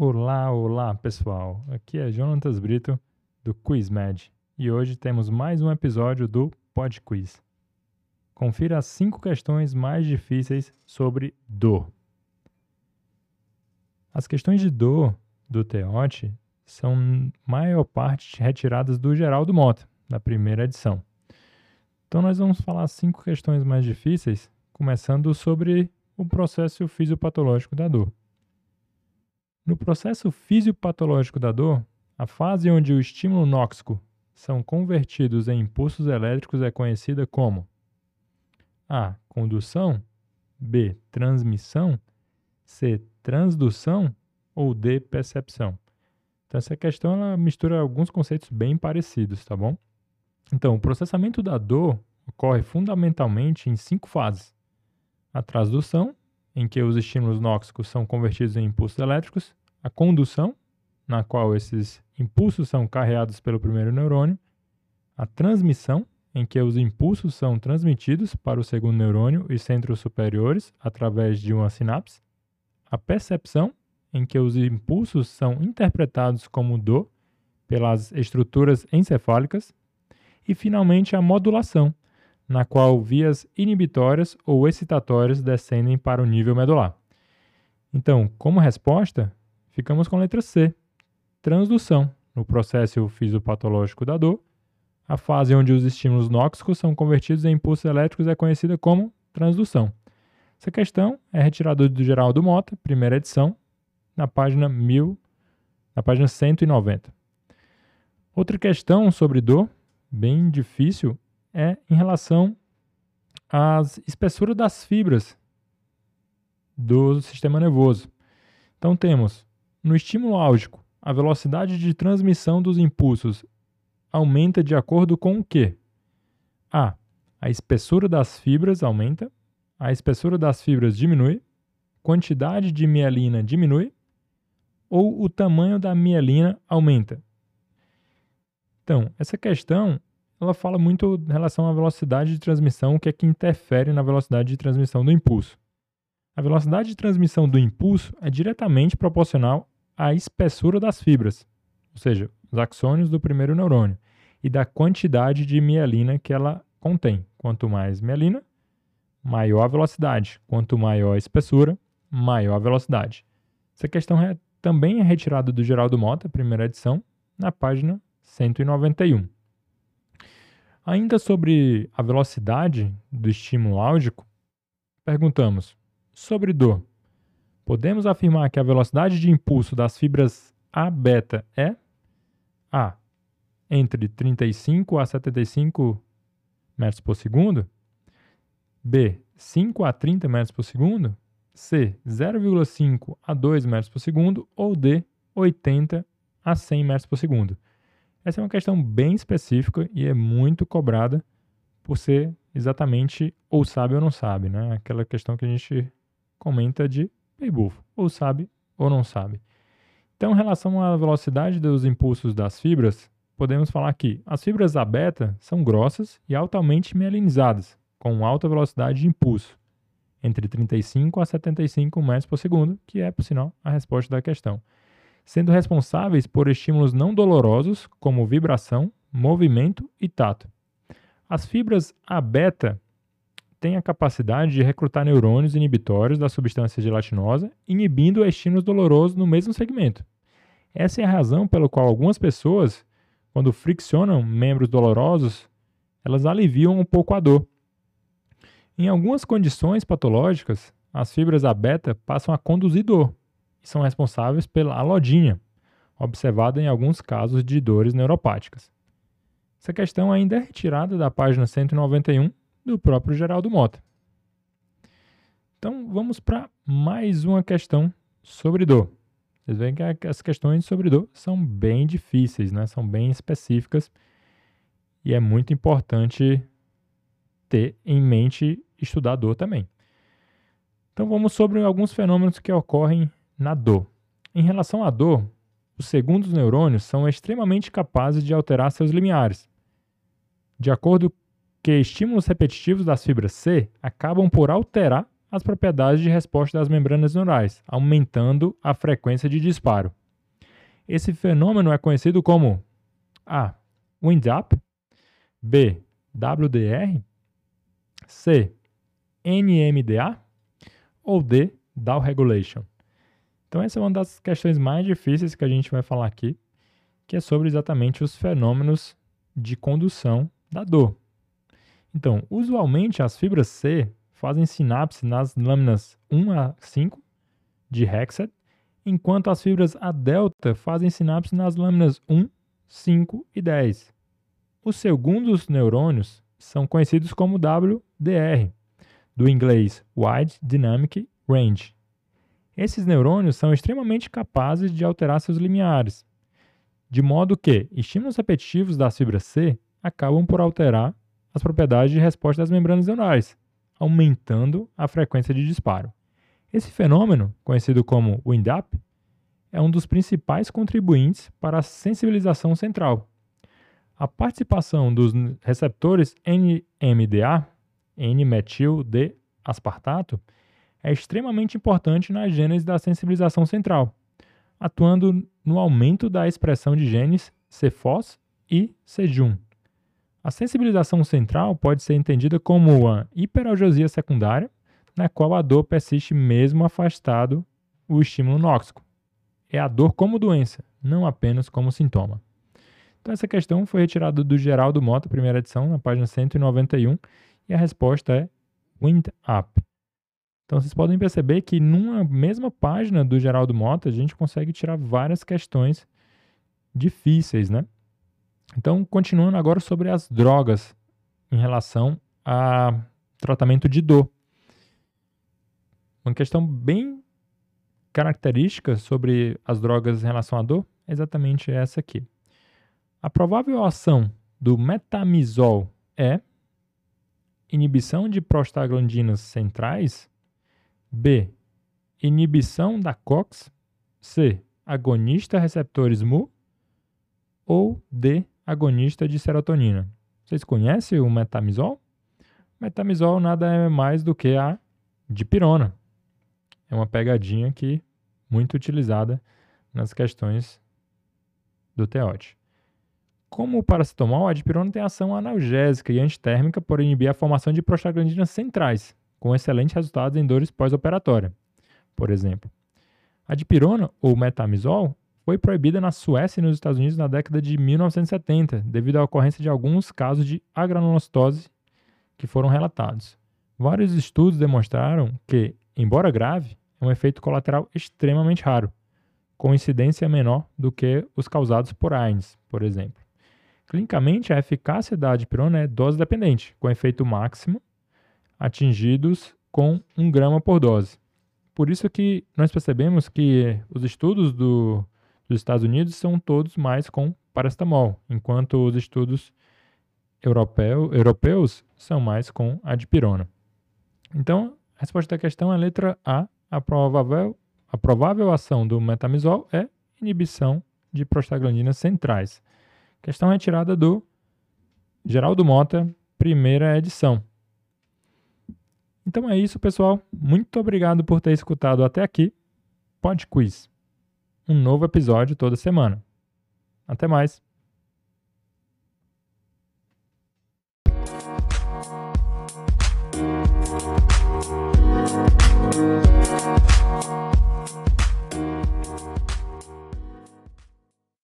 Olá, olá pessoal. Aqui é Jonatas Brito do QuizMed e hoje temos mais um episódio do Pod Quiz. Confira as cinco questões mais difíceis sobre dor. As questões de dor do Teote são maior parte retiradas do Geraldo Mota, da primeira edição. Então nós vamos falar cinco questões mais difíceis, começando sobre o processo fisiopatológico da dor. No processo fisiopatológico da dor, a fase onde o estímulo nóxico são convertidos em impulsos elétricos é conhecida como A. Condução B. Transmissão C. Transdução ou D. Percepção. Então, essa questão ela mistura alguns conceitos bem parecidos, tá bom? Então, o processamento da dor ocorre fundamentalmente em cinco fases: a transdução, em que os estímulos nóxicos são convertidos em impulsos elétricos, a condução, na qual esses impulsos são carreados pelo primeiro neurônio, a transmissão, em que os impulsos são transmitidos para o segundo neurônio e centros superiores através de uma sinapse, a percepção, em que os impulsos são interpretados como dor pelas estruturas encefálicas, e finalmente a modulação, na qual vias inibitórias ou excitatórias descendem para o nível medular. Então, como resposta, ficamos com a letra C, transdução, no processo fisiopatológico da dor. A fase onde os estímulos nóxicos são convertidos em impulsos elétricos é conhecida como transdução. Essa questão é retirada do Geraldo Mota, primeira edição, na página 1000, na página 190. Outra questão sobre dor, bem difícil, é em relação às espessuras das fibras do sistema nervoso. Então temos no estímulo álgico, a velocidade de transmissão dos impulsos aumenta de acordo com o quê? A. A espessura das fibras aumenta, a espessura das fibras diminui, quantidade de mielina diminui ou o tamanho da mielina aumenta. Então, essa questão ela fala muito em relação à velocidade de transmissão, o que é que interfere na velocidade de transmissão do impulso. A velocidade de transmissão do impulso é diretamente proporcional à espessura das fibras, ou seja, os axônios do primeiro neurônio, e da quantidade de mielina que ela contém. Quanto mais mielina, maior a velocidade. Quanto maior a espessura, maior a velocidade. Essa questão é, também é retirada do Geraldo Mota, primeira edição, na página 191. Ainda sobre a velocidade do estímulo álgico, perguntamos: Sobre dor, podemos afirmar que a velocidade de impulso das fibras A beta é? A entre 35 a 75 metros por segundo, B 5 a 30 metros por segundo, C 0,5 a 2 metros por segundo. Ou D 80 a 100 metros por segundo. Essa é uma questão bem específica e é muito cobrada por ser exatamente ou sabe ou não sabe, né? Aquela questão que a gente comenta de Beibufo, ou sabe ou não sabe. Então, em relação à velocidade dos impulsos das fibras, podemos falar que as fibras beta são grossas e altamente mielinizadas, com alta velocidade de impulso, entre 35 a 75 metros por segundo, que é, por sinal, a resposta da questão, sendo responsáveis por estímulos não dolorosos, como vibração, movimento e tato. As fibras A beta tem a capacidade de recrutar neurônios inibitórios da substância gelatinosa, inibindo estímulos dolorosos no mesmo segmento. Essa é a razão pela qual algumas pessoas, quando friccionam membros dolorosos, elas aliviam um pouco a dor. Em algumas condições patológicas, as fibras A beta passam a conduzir dor são responsáveis pela alodinha, observada em alguns casos de dores neuropáticas. Essa questão ainda é retirada da página 191 do próprio Geraldo Mota. Então vamos para mais uma questão sobre dor. Vocês veem que as questões sobre dor são bem difíceis, né? são bem específicas e é muito importante ter em mente estudar dor também. Então vamos sobre alguns fenômenos que ocorrem na dor. Em relação à dor, os segundos neurônios são extremamente capazes de alterar seus limiares. De acordo que estímulos repetitivos das fibras C acabam por alterar as propriedades de resposta das membranas neurais, aumentando a frequência de disparo. Esse fenômeno é conhecido como A. Wind-up, B. WDR, C. NMDA ou D. Down Regulation. Então, essa é uma das questões mais difíceis que a gente vai falar aqui, que é sobre exatamente os fenômenos de condução da dor. Então, usualmente as fibras C fazem sinapse nas lâminas 1 a 5 de Hexad, enquanto as fibras A delta fazem sinapse nas lâminas 1, 5 e 10. Os segundos neurônios são conhecidos como WDR, do inglês Wide Dynamic Range. Esses neurônios são extremamente capazes de alterar seus limiares, de modo que estímulos repetitivos das fibras C acabam por alterar as propriedades de resposta das membranas neurais, aumentando a frequência de disparo. Esse fenômeno, conhecido como wind-up, é um dos principais contribuintes para a sensibilização central. A participação dos receptores NMDA, N-metil-D-aspartato, é extremamente importante na gênese da sensibilização central, atuando no aumento da expressão de genes CFOS e CJUN. A sensibilização central pode ser entendida como uma hiperalgesia secundária, na qual a dor persiste mesmo afastado o estímulo nóxico. É a dor como doença, não apenas como sintoma. Então, essa questão foi retirada do Geraldo Mota, primeira edição, na página 191, e a resposta é Wind Up. Então, vocês podem perceber que numa mesma página do Geraldo Mota, a gente consegue tirar várias questões difíceis, né? Então, continuando agora sobre as drogas em relação a tratamento de dor. Uma questão bem característica sobre as drogas em relação à dor é exatamente essa aqui. A provável ação do metamizol é inibição de prostaglandinas centrais, B. Inibição da COX, C. Agonista receptores MU ou D agonista de serotonina. Vocês conhecem o metamizol? Metamizol nada é mais do que a dipirona. É uma pegadinha que muito utilizada nas questões do teote. Como o paracetamol, a dipirona tem ação analgésica e antitérmica por inibir a formação de prostaglandinas centrais, com excelentes resultados em dores pós-operatória, por exemplo. A dipirona, ou metamizol, foi proibida na Suécia e nos Estados Unidos na década de 1970, devido à ocorrência de alguns casos de agranulocitose que foram relatados. Vários estudos demonstraram que, embora grave, é um efeito colateral extremamente raro, com incidência menor do que os causados por AINES, por exemplo. Clinicamente, a eficácia da dipirona é dose dependente, com efeito máximo atingidos com 1 grama por dose. Por isso que nós percebemos que os estudos do dos Estados Unidos são todos mais com paracetamol, enquanto os estudos europeu, europeus são mais com a dipirona. Então, a resposta da questão é a letra A. A provável, a provável ação do metamizol é inibição de prostaglandinas centrais. Questão retirada do Geraldo Mota, primeira edição. Então é isso, pessoal. Muito obrigado por ter escutado até aqui. Pod Quiz um novo episódio toda semana. Até mais!